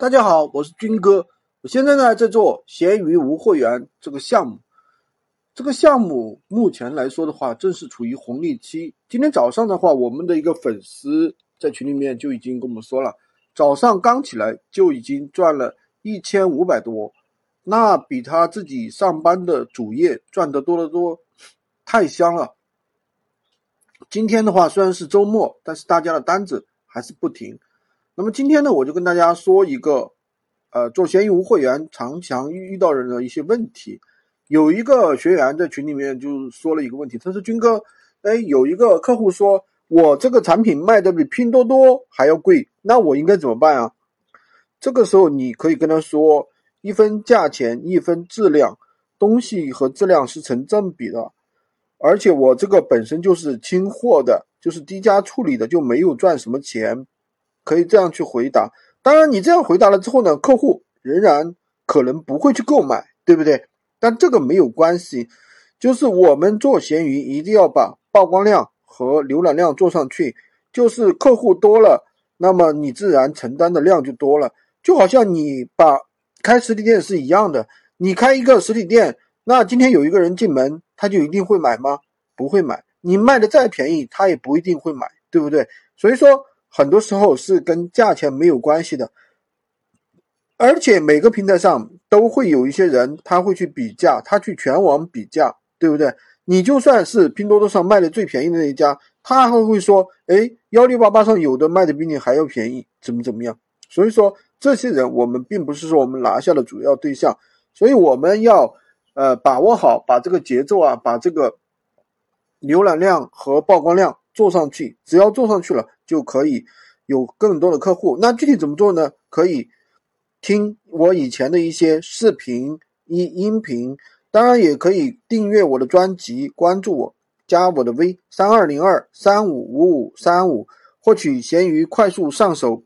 大家好，我是军哥。我现在呢在做闲鱼无货源这个项目。这个项目目前来说的话，正是处于红利期。今天早上的话，我们的一个粉丝在群里面就已经跟我们说了，早上刚起来就已经赚了一千五百多，那比他自己上班的主业赚得多得多，太香了。今天的话虽然是周末，但是大家的单子还是不停。那么今天呢，我就跟大家说一个，呃，做闲鱼无会员常常遇到人的一些问题。有一个学员在群里面就说了一个问题，他说：“军哥，哎，有一个客户说我这个产品卖的比拼多多还要贵，那我应该怎么办啊？”这个时候你可以跟他说：“一分价钱一分质量，东西和质量是成正比的，而且我这个本身就是清货的，就是低价处理的，就没有赚什么钱。”可以这样去回答，当然你这样回答了之后呢，客户仍然可能不会去购买，对不对？但这个没有关系，就是我们做闲鱼一定要把曝光量和浏览量做上去，就是客户多了，那么你自然承担的量就多了。就好像你把开实体店是一样的，你开一个实体店，那今天有一个人进门，他就一定会买吗？不会买。你卖的再便宜，他也不一定会买，对不对？所以说。很多时候是跟价钱没有关系的，而且每个平台上都会有一些人，他会去比价，他去全网比价，对不对？你就算是拼多多上卖的最便宜的那一家，他还会说，哎，幺六八八上有的卖的比你还要便宜，怎么怎么样？所以说，这些人我们并不是说我们拿下的主要对象，所以我们要呃把握好，把这个节奏啊，把这个浏览量和曝光量。做上去，只要做上去了，就可以有更多的客户。那具体怎么做呢？可以听我以前的一些视频、音音频，当然也可以订阅我的专辑，关注我，加我的 V 三二零二三五五五三五，获取闲鱼快速上手笔。